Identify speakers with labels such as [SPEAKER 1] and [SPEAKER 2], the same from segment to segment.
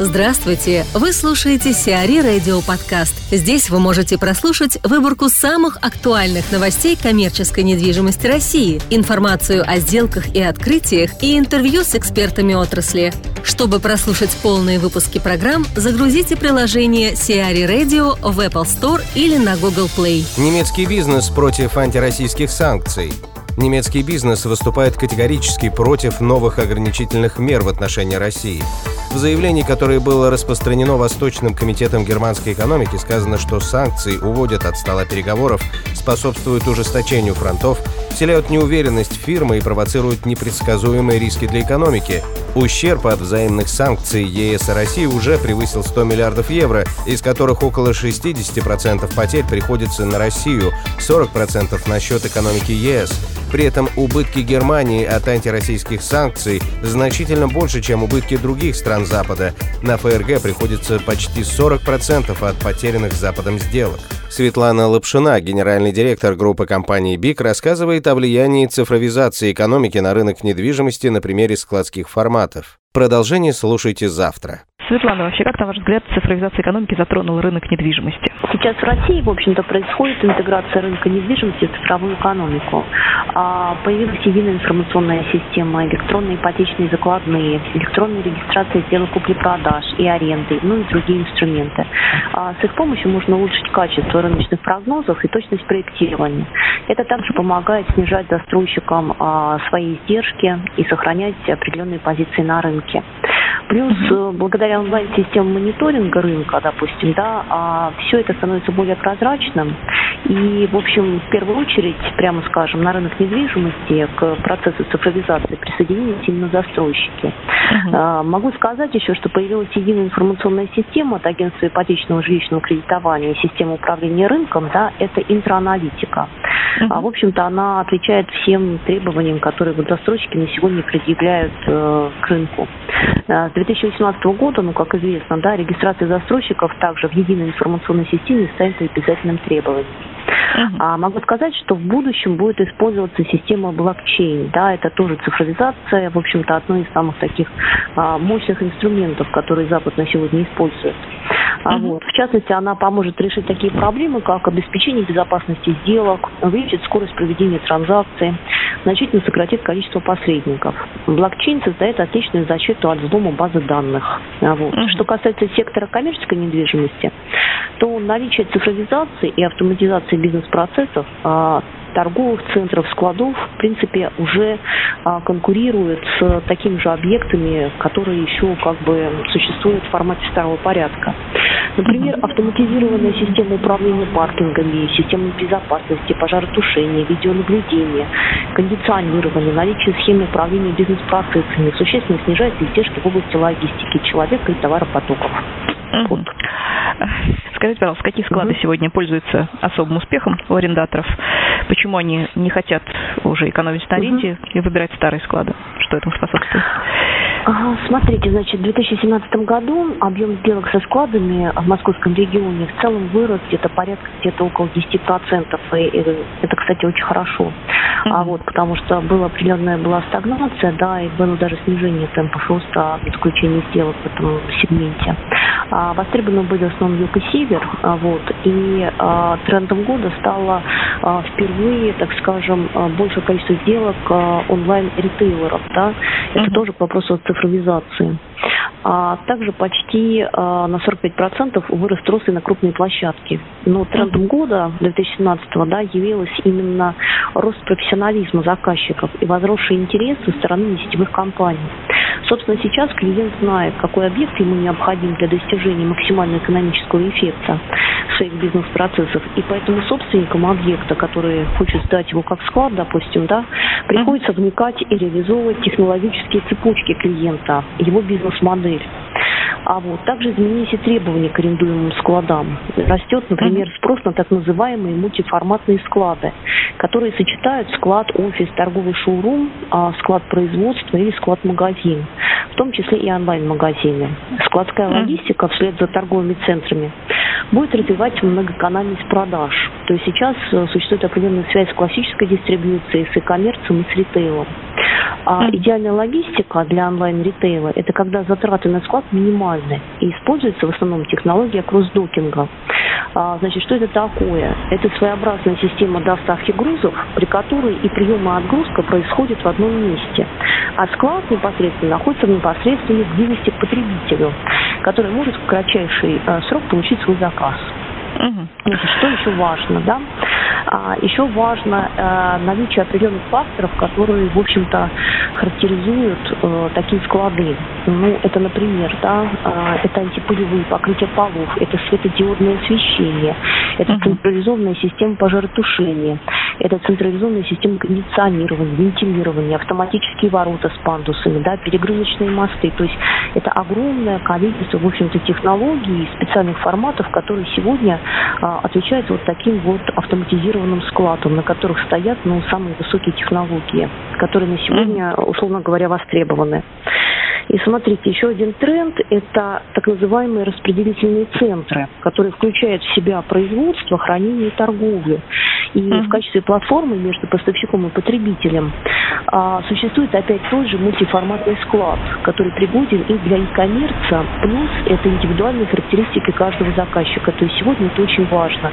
[SPEAKER 1] Здравствуйте! Вы слушаете Сиари Радио Подкаст. Здесь вы можете прослушать выборку самых актуальных новостей коммерческой недвижимости России, информацию о сделках и открытиях и интервью с экспертами отрасли. Чтобы прослушать полные выпуски программ, загрузите приложение Сиари Radio в Apple Store или на Google Play.
[SPEAKER 2] Немецкий бизнес против антироссийских санкций. Немецкий бизнес выступает категорически против новых ограничительных мер в отношении России. В заявлении, которое было распространено Восточным комитетом германской экономики, сказано, что санкции уводят от стола переговоров, способствуют ужесточению фронтов, вселяют неуверенность фирмы и провоцируют непредсказуемые риски для экономики. Ущерб от взаимных санкций ЕС и России уже превысил 100 миллиардов евро, из которых около 60% потерь приходится на Россию, 40% на счет экономики ЕС. При этом убытки Германии от антироссийских санкций значительно больше, чем убытки других стран Запада. На ФРГ приходится почти 40% от потерянных Западом сделок. Светлана Лапшина, генеральный директор группы компании БИК, рассказывает о влиянии цифровизации экономики на рынок недвижимости на примере складских форматов. Продолжение слушайте завтра.
[SPEAKER 3] Светлана, вообще как, на ваш взгляд, цифровизация экономики затронула рынок недвижимости?
[SPEAKER 4] Сейчас в России, в общем-то, происходит интеграция рынка недвижимости в цифровую экономику. А, появилась единая информационная система, электронные ипотечные закладные, электронная регистрация сделок купли-продаж и аренды, ну и другие инструменты. А, с их помощью можно улучшить качество рыночных прогнозов и точность проектирования. Это также помогает снижать застройщикам а, свои издержки и сохранять определенные позиции на рынке. Плюс, угу. благодаря онлайн-системам мониторинга рынка, допустим, да, а, все это становится более прозрачным. И, в общем, в первую очередь, прямо скажем, на рынок недвижимости к процессу цифровизации присоединились именно застройщики. А, могу сказать еще, что появилась единая информационная система от агентства ипотечного жилищного кредитования, система управления рынком, да, это интроаналитика. Uh-huh. А, в общем-то, она отвечает всем требованиям, которые вот застройщики на сегодня предъявляют э, к рынку. Э, с 2018 года, ну, как известно, да, регистрация застройщиков также в единой информационной системе станет обязательным требованием. А могу сказать, что в будущем будет использоваться система блокчейн. Да, это тоже цифровизация, в общем-то, одно из самых таких а, мощных инструментов, которые Запад на сегодня использует. А вот, в частности, она поможет решить такие проблемы, как обеспечение безопасности сделок, увеличит скорость проведения транзакций, значительно сократит количество посредников. Блокчейн создает отличную защиту от взлома базы данных. А вот. Uh-huh. Что касается сектора коммерческой недвижимости, то наличие цифровизации и автоматизации бизнес-процессов а, торговых центров, складов, в принципе, уже а, конкурируют с такими же объектами, которые еще как бы существуют в формате старого порядка. Например, автоматизированная система управления паркингами, система безопасности, пожаротушения, видеонаблюдения, кондиционирование, наличие схемы управления бизнес-процессами существенно снижает издержки в области логистики человека и товаропотоков.
[SPEAKER 3] Вот. Скажите, пожалуйста, какие склады угу. сегодня пользуются особым успехом у арендаторов? Почему они не хотят уже экономить на аренде угу. и выбирать старые склады? Что этому способствует?
[SPEAKER 4] Смотрите, значит, в 2017 году объем сделок со складами в московском регионе в целом вырос где-то порядка где-то около 10%. И это, кстати, очень хорошо. Mm-hmm. А вот, потому что была определенная была стагнация, да, и было даже снижение темпов роста заключения сделок в этом сегменте. А, востребованы были в основном юг и север, а, вот, и а, трендом года стало а, впервые, так скажем, а, большее количество сделок а, онлайн-ритейлеров, да, это mm-hmm. тоже по вопросу цифровизации. А также почти а, на 45% вырос рост и на крупные площадки. Но трендом года 2017 да, явилась именно рост профессионализма заказчиков и возросший интерес со стороны несетевых компаний. Собственно, сейчас клиент знает, какой объект ему необходим для достижения максимального экономического эффекта своих бизнес-процессов. И поэтому собственникам объекта, которые хочет сдать его как склад, допустим, да, приходится вникать и реализовывать технологические цепочки клиента, его бизнес-модель. А вот также изменились и требования к арендуемым складам. Растет, например, спрос на так называемые мультиформатные склады, которые сочетают склад, офис, торговый шоурум, а, склад производства или склад-магазин, в том числе и онлайн-магазины. Складская логистика вслед за торговыми центрами будет развивать многоканальность продаж. То есть сейчас э, существует определенная связь с классической дистрибьюцией, с e-коммерцией и с ритейлом. А идеальная логистика для онлайн-ритейла – это когда затраты на склад минимальны и используется в основном технология кроссдокинга. А, значит, что это такое? Это своеобразная система доставки грузов, при которой и прием и отгрузка происходят в одном месте. А склад непосредственно находится в непосредственной близости к потребителю, который может в кратчайший э, срок получить свой заказ. Угу. Что еще важно, да? А, еще важно э, наличие определенных факторов, которые, в общем-то, характеризуют э, такие склады. Ну, это, например, да, э, это антипылевые покрытия полов, это светодиодное освещение, это uh-huh. централизованная система пожаротушения, это централизованная система кондиционирования, вентилирования, автоматические ворота с пандусами, да, перегрузочные мосты. То есть это огромное количество, в общем-то, технологий и специальных форматов, которые сегодня а, отвечают вот таким вот автоматизированным складом, на которых стоят ну, самые высокие технологии, которые на сегодня, условно говоря, востребованы. И смотрите, еще один тренд – это так называемые распределительные центры, которые включают в себя производство, хранение и торговлю. И mm-hmm. в качестве платформы между поставщиком и потребителем а, существует опять тот же мультиформатный склад, который пригоден и для e-коммерца, плюс это индивидуальные характеристики каждого заказчика. То есть сегодня это очень важно.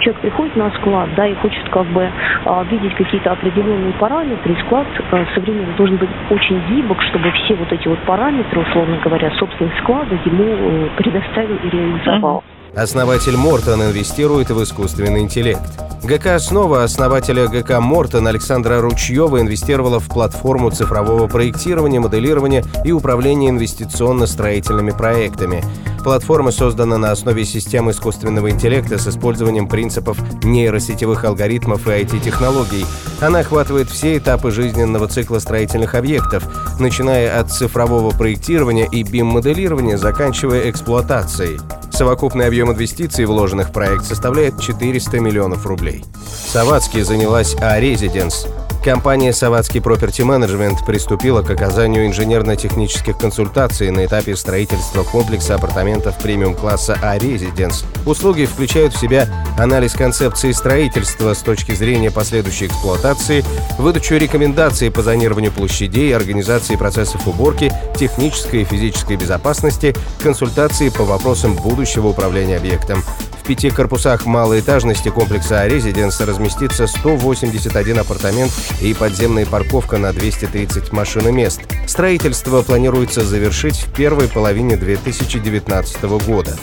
[SPEAKER 4] Человек приходит на склад, да, и хочет как бы а, видеть какие-то определенные параметры, и склад а, современный должен быть очень гибок, чтобы все вот эти вот параметры, условно говоря, собственных склада ему э, предоставил и реализовал. Mm-hmm.
[SPEAKER 2] Основатель Мортон инвестирует в искусственный интеллект. ГК «Основа» основателя ГК «Мортон» Александра Ручьева инвестировала в платформу цифрового проектирования, моделирования и управления инвестиционно-строительными проектами. Платформа создана на основе систем искусственного интеллекта с использованием принципов нейросетевых алгоритмов и IT-технологий. Она охватывает все этапы жизненного цикла строительных объектов, начиная от цифрового проектирования и BIM-моделирования, заканчивая эксплуатацией. Совокупный объем инвестиций, вложенных в проект, составляет 400 миллионов рублей. Саватский занялась А-Резиденс Компания «Саватский Property Management» приступила к оказанию инженерно-технических консультаций на этапе строительства комплекса апартаментов премиум-класса «А-Резиденс». Услуги включают в себя анализ концепции строительства с точки зрения последующей эксплуатации, выдачу рекомендаций по зонированию площадей, организации процессов уборки, технической и физической безопасности, консультации по вопросам будущего управления объектом. В пяти корпусах малоэтажности комплекса «Резиденс» разместится 181 апартамент и подземная парковка на 230 машиномест. Строительство планируется завершить в первой половине 2019 года.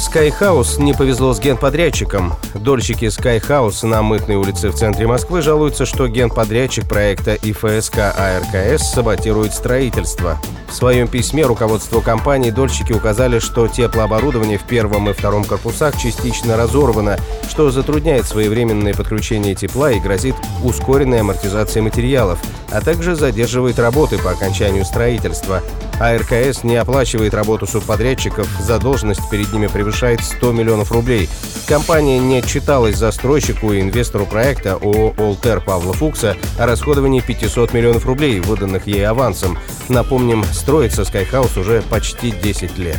[SPEAKER 2] Skyhouse не повезло с генподрядчиком. Дольщики Skyhouse на Мытной улице в центре Москвы жалуются, что генподрядчик проекта ИФСК АРКС саботирует строительство. В своем письме руководству компании дольщики указали, что теплооборудование в первом и втором корпусах частично разорвано, что затрудняет своевременное подключение тепла и грозит ускоренной амортизацией материалов, а также задерживает работы по окончанию строительства. АРКС не оплачивает работу субподрядчиков, задолженность перед ними превышает 100 миллионов рублей. Компания не отчиталась застройщику и инвестору проекта ООО «Олтер» Павла Фукса о расходовании 500 миллионов рублей, выданных ей авансом. Напомним, строится Skyhouse уже почти 10 лет.